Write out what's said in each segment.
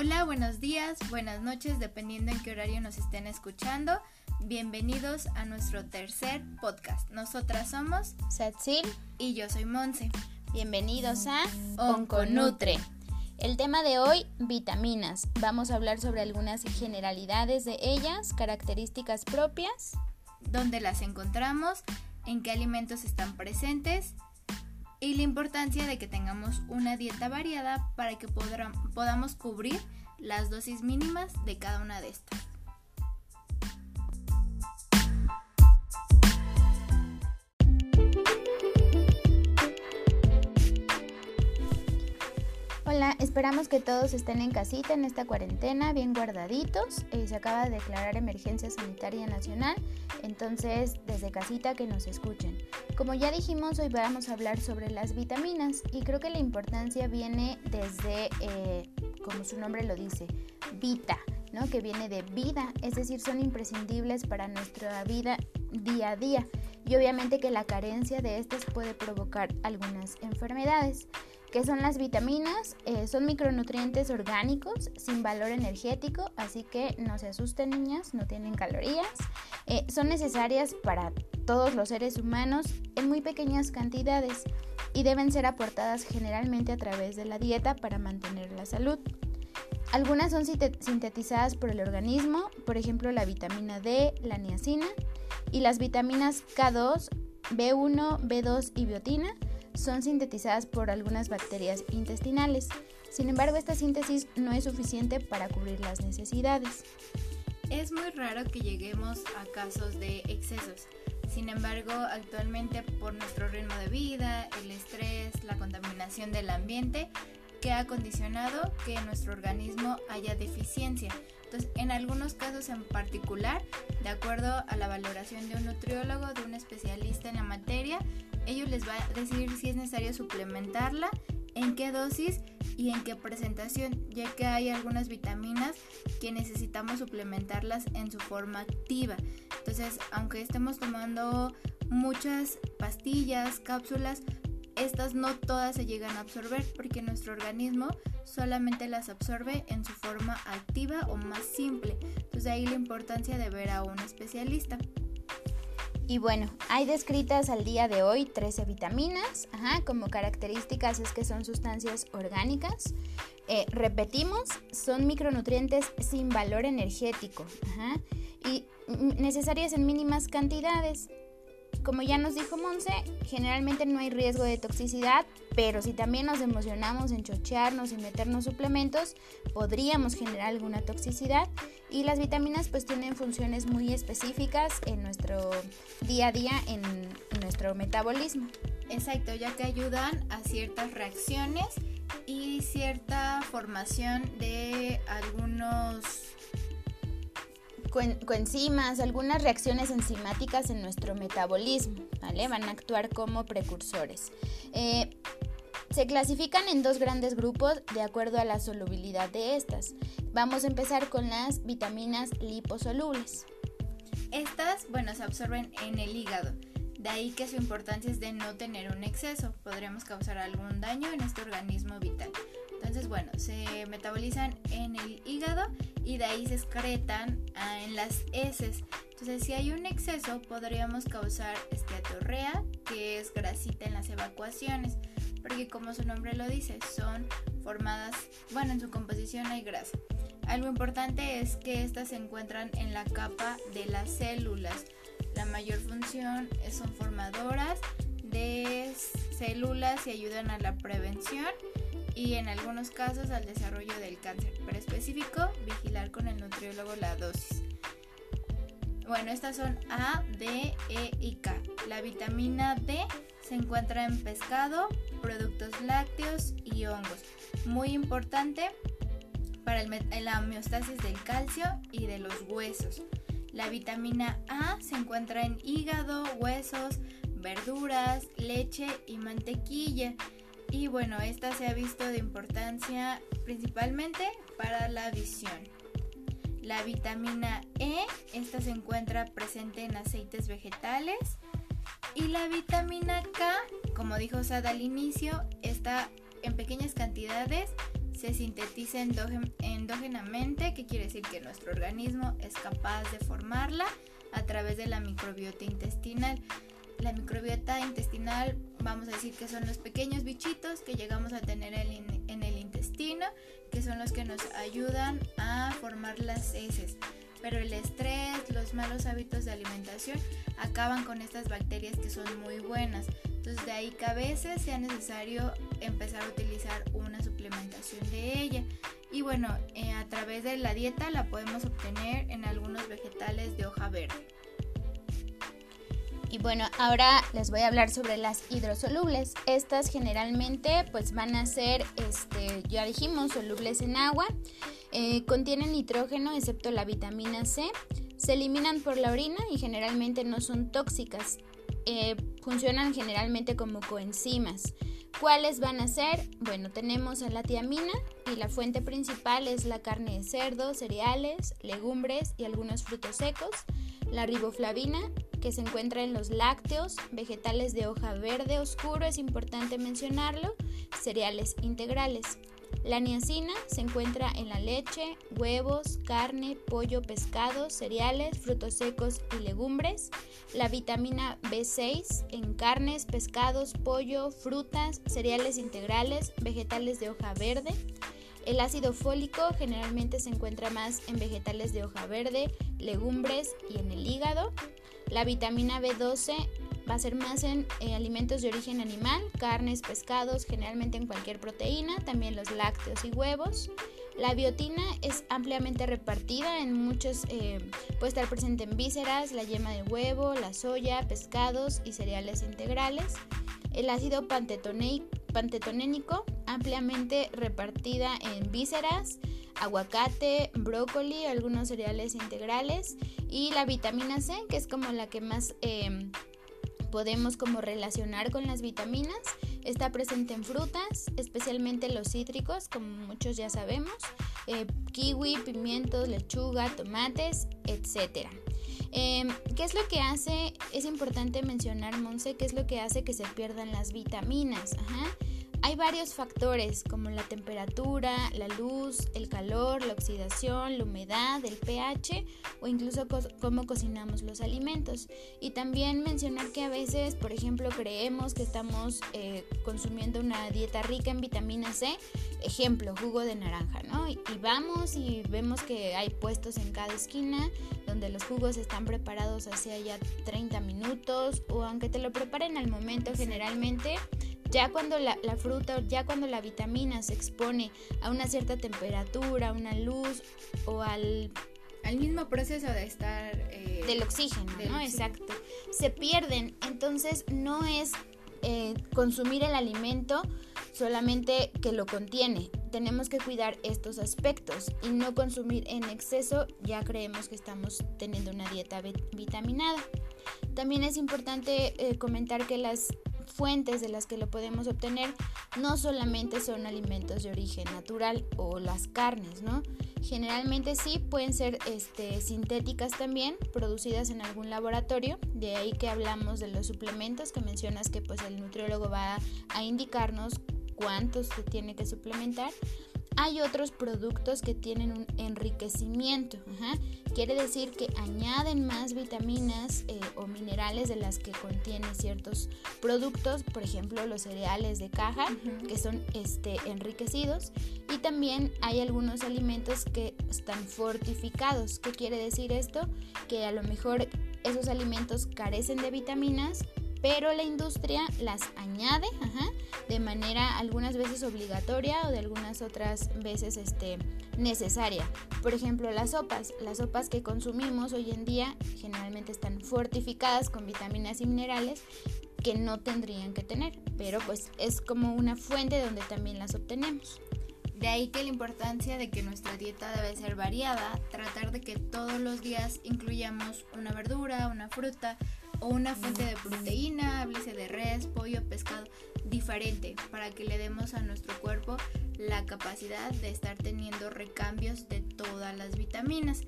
Hola, buenos días, buenas noches, dependiendo en qué horario nos estén escuchando. Bienvenidos a nuestro tercer podcast. Nosotras somos Satsil y yo soy Monse. Bienvenidos a Onconutre. El tema de hoy, vitaminas. Vamos a hablar sobre algunas generalidades de ellas, características propias. Dónde las encontramos, en qué alimentos están presentes y la importancia de que tengamos una dieta variada para que podamos cubrir las dosis mínimas de cada una de estas. Hola, esperamos que todos estén en casita en esta cuarentena, bien guardaditos. Eh, se acaba de declarar emergencia sanitaria nacional, entonces desde casita que nos escuchen. Como ya dijimos, hoy vamos a hablar sobre las vitaminas y creo que la importancia viene desde, eh, como su nombre lo dice, vita, ¿no? que viene de vida, es decir, son imprescindibles para nuestra vida día a día y obviamente que la carencia de estas puede provocar algunas enfermedades. ¿Qué son las vitaminas? Eh, son micronutrientes orgánicos sin valor energético, así que no se asusten niñas, no tienen calorías. Eh, son necesarias para todos los seres humanos en muy pequeñas cantidades y deben ser aportadas generalmente a través de la dieta para mantener la salud. Algunas son sintetizadas por el organismo, por ejemplo la vitamina D, la niacina, y las vitaminas K2, B1, B2 y biotina son sintetizadas por algunas bacterias intestinales. Sin embargo, esta síntesis no es suficiente para cubrir las necesidades. Es muy raro que lleguemos a casos de excesos. Sin embargo, actualmente por nuestro ritmo de vida, el estrés, la contaminación del ambiente, que ha condicionado que nuestro organismo haya deficiencia. Entonces, en algunos casos en particular, de acuerdo a la valoración de un nutriólogo, de un especialista en la materia, ellos les va a decir si es necesario suplementarla, en qué dosis y en qué presentación, ya que hay algunas vitaminas que necesitamos suplementarlas en su forma activa. Entonces, aunque estemos tomando muchas pastillas, cápsulas, estas no todas se llegan a absorber porque nuestro organismo solamente las absorbe en su forma activa o más simple. Entonces ahí la importancia de ver a un especialista. Y bueno, hay descritas al día de hoy 13 vitaminas, como características es que son sustancias orgánicas. Eh, repetimos, son micronutrientes sin valor energético y necesarias en mínimas cantidades. Como ya nos dijo Monse, generalmente no hay riesgo de toxicidad, pero si también nos emocionamos en chochearnos y meternos suplementos, podríamos generar alguna toxicidad. Y las vitaminas pues tienen funciones muy específicas en nuestro día a día, en, nuestro metabolismo. Exacto, ya que ayudan a ciertas reacciones y cierta formación de algunos coenzimas, algunas reacciones enzimáticas en nuestro metabolismo, ¿vale? Van a actuar como precursores. Eh, se clasifican en dos grandes grupos de acuerdo a la solubilidad de estas. Vamos a empezar con las vitaminas liposolubles. Estas, bueno, se absorben en el hígado. De ahí que su importancia es de no tener un exceso. Podremos causar algún daño en este organismo vital. Entonces, bueno, se metabolizan en el hígado y de ahí se excretan ah, en las heces. Entonces, si hay un exceso, podríamos causar esteatorrea, que es grasita en las evacuaciones, porque como su nombre lo dice, son formadas, bueno, en su composición hay grasa. Algo importante es que estas se encuentran en la capa de las células. La mayor función son formadoras de células y ayudan a la prevención y en algunos casos al desarrollo del cáncer, pero específico vigilar con el nutriólogo la dosis. Bueno, estas son A, D, E y K. La vitamina D se encuentra en pescado, productos lácteos y hongos. Muy importante para la homeostasis del calcio y de los huesos. La vitamina A se encuentra en hígado, huesos, verduras, leche y mantequilla y bueno, esta se ha visto de importancia principalmente para la visión. La vitamina E, esta se encuentra presente en aceites vegetales. Y la vitamina K, como dijo Sada al inicio, está en pequeñas cantidades, se sintetiza endógenamente, que quiere decir que nuestro organismo es capaz de formarla a través de la microbiota intestinal. La microbiota intestinal, vamos a decir que son los pequeños bichitos que llegamos a tener en el intestino, que son los que nos ayudan a formar las heces. Pero el estrés, los malos hábitos de alimentación acaban con estas bacterias que son muy buenas. Entonces de ahí que a veces sea necesario empezar a utilizar una suplementación de ella. Y bueno, eh, a través de la dieta la podemos obtener en algunos vegetales de hoja verde. Y bueno, ahora les voy a hablar sobre las hidrosolubles. Estas generalmente pues van a ser, este, ya dijimos, solubles en agua. Eh, contienen nitrógeno excepto la vitamina C. Se eliminan por la orina y generalmente no son tóxicas. Eh, funcionan generalmente como coenzimas. ¿Cuáles van a ser? Bueno, tenemos a la tiamina y la fuente principal es la carne de cerdo, cereales, legumbres y algunos frutos secos. La riboflavina, que se encuentra en los lácteos, vegetales de hoja verde oscuro, es importante mencionarlo, cereales integrales. La niacina se encuentra en la leche, huevos, carne, pollo, pescado, cereales, frutos secos y legumbres. La vitamina B6 en carnes, pescados, pollo, frutas, cereales integrales, vegetales de hoja verde. El ácido fólico generalmente se encuentra más en vegetales de hoja verde, legumbres y en el hígado. La vitamina B12 va a ser más en eh, alimentos de origen animal, carnes, pescados, generalmente en cualquier proteína, también los lácteos y huevos. La biotina es ampliamente repartida en muchos, eh, puede estar presente en vísceras, la yema de huevo, la soya, pescados y cereales integrales. El ácido pantetonénico, ampliamente repartida en vísceras, aguacate, brócoli, algunos cereales integrales y la vitamina C, que es como la que más eh, podemos como relacionar con las vitaminas. Está presente en frutas, especialmente los cítricos, como muchos ya sabemos, eh, kiwi, pimientos, lechuga, tomates, etc. Em, ¿Qué es lo que hace? Es importante mencionar, Monse, qué es lo que hace que se pierdan las vitaminas. Ajá. Hay varios factores como la temperatura, la luz, el calor, la oxidación, la humedad, el pH o incluso cómo cocinamos los alimentos. Y también mencionar que a veces, por ejemplo, creemos que estamos eh, consumiendo una dieta rica en vitamina C, ejemplo, jugo de naranja, ¿no? Y, vamos y vemos que hay puestos en cada esquina donde los jugos están preparados hace ya 30 minutos o aunque te lo preparen al momento generalmente ya cuando la, fruta, ya cuando la vitamina se expone a una cierta temperatura, a una luz o al al mismo proceso de estar eh, del oxígeno, ¿no? Exacto. Se pierden, entonces no es eh, consumir el alimento solamente que lo contiene. Tenemos que cuidar estos aspectos y no consumir en exceso. Ya creemos que estamos teniendo una dieta vitaminada. También es importante eh, comentar que las fuentes de las que lo podemos obtener no solamente son alimentos de origen natural o las carnes, ¿no? Generalmente sí pueden ser este, sintéticas también, producidas en algún laboratorio, de ahí que hablamos de los suplementos que mencionas que pues el nutriólogo va a indicarnos cuántos se tiene que suplementar hay otros productos que tienen un enriquecimiento. Quiere decir que añaden más vitaminas eh, o minerales de las que contienen ciertos productos, por ejemplo los cereales de caja, que son este, enriquecidos. Y también hay algunos alimentos que están fortificados. ¿Qué quiere decir esto? Que a lo mejor esos alimentos carecen de vitaminas, pero la industria las añade de manera algunas veces obligatoria o de algunas otras veces este, necesaria. Por ejemplo, las sopas. Las sopas que consumimos hoy en día generalmente están fortificadas con vitaminas y minerales que no tendrían que tener, pero pues es como una fuente donde también las obtenemos. De ahí que la importancia de que nuestra dieta debe ser variada, tratar de que todos los días incluyamos una verdura, una fruta, o una fuente de proteína, háblese de res, pollo, pescado, diferente, para que le demos a nuestro cuerpo la capacidad de estar teniendo recambios de todas las vitaminas.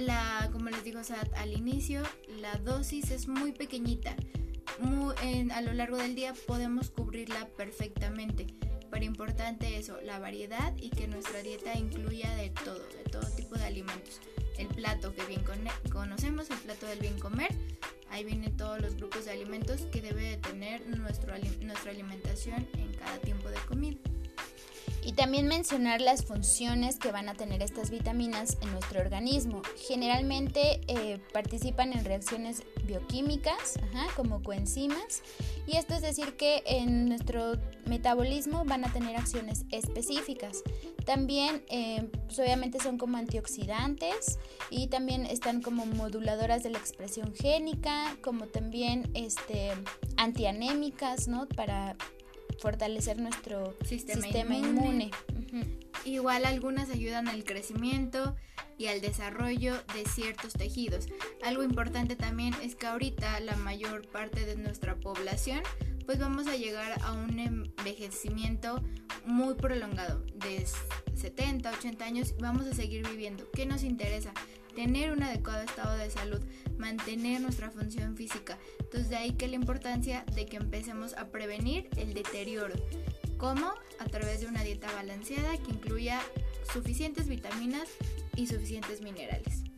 La, como les digo al inicio, la dosis es muy pequeñita. a lo largo del día podemos cubrirla perfectamente súper importante eso, la variedad y que nuestra dieta incluya de todo, de todo tipo de alimentos. El plato que bien conocemos, el plato del bien comer, ahí vienen todos los grupos de alimentos que debe de tener nuestro, nuestra alimentación en cada tiempo de comida. Y también mencionar las funciones que van a tener estas vitaminas en nuestro organismo. Generalmente eh, participan en reacciones bioquímicas, como coenzimas, y esto es decir que en nuestro metabolismo van a tener acciones específicas. También, eh, pues, obviamente, son como antioxidantes y también están como moduladoras de la expresión génica, como también este, antianémicas, ¿no? Para fortalecer nuestro sistema, inmune. Igual algunas ayudan al crecimiento y al desarrollo de ciertos tejidos. Algo importante también es que ahorita la mayor parte de nuestra población pues vamos a llegar a un envejecimiento muy prolongado de 70, 80 años vamos a seguir viviendo. ¿Qué nos interesa? Tener un adecuado estado de salud, mantener nuestra función física. Entonces de ahí que la importancia de que empecemos a prevenir el deterioro. ¿Cómo? A través de una dieta balanceada que incluya suficientes vitaminas y suficientes minerales.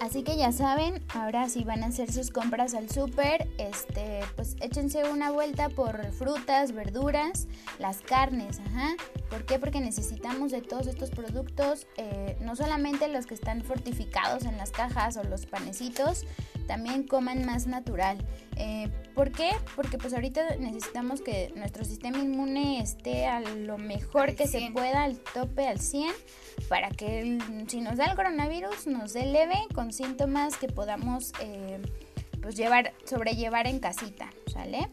Así que ya saben, ahora si van a hacer sus compras al súper, este, pues échense una vuelta por frutas, verduras, las carnes, ajá. ¿Por qué? Porque necesitamos de todos estos productos, eh, no solamente los que están fortificados en las cajas o los panecitos, también coman más natural. Eh, ¿Por qué? Porque pues ahorita necesitamos que nuestro sistema inmune esté a lo mejor que se pueda, al tope, al 100, para que si nos da el coronavirus nos dé leve con síntomas que podamos eh, pues llevar, sobrellevar en casita, ¿sale?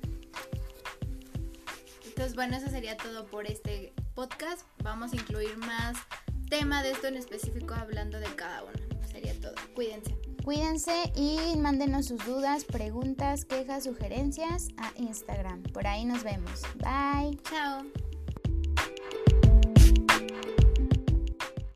Entonces bueno, eso sería todo por este podcast. Vamos a incluir más tema de esto en específico hablando de cada uno. Sería todo. Cuídense. Cuídense y mándenos sus dudas, preguntas, quejas, sugerencias a Instagram. Por ahí nos vemos. Bye. Chao.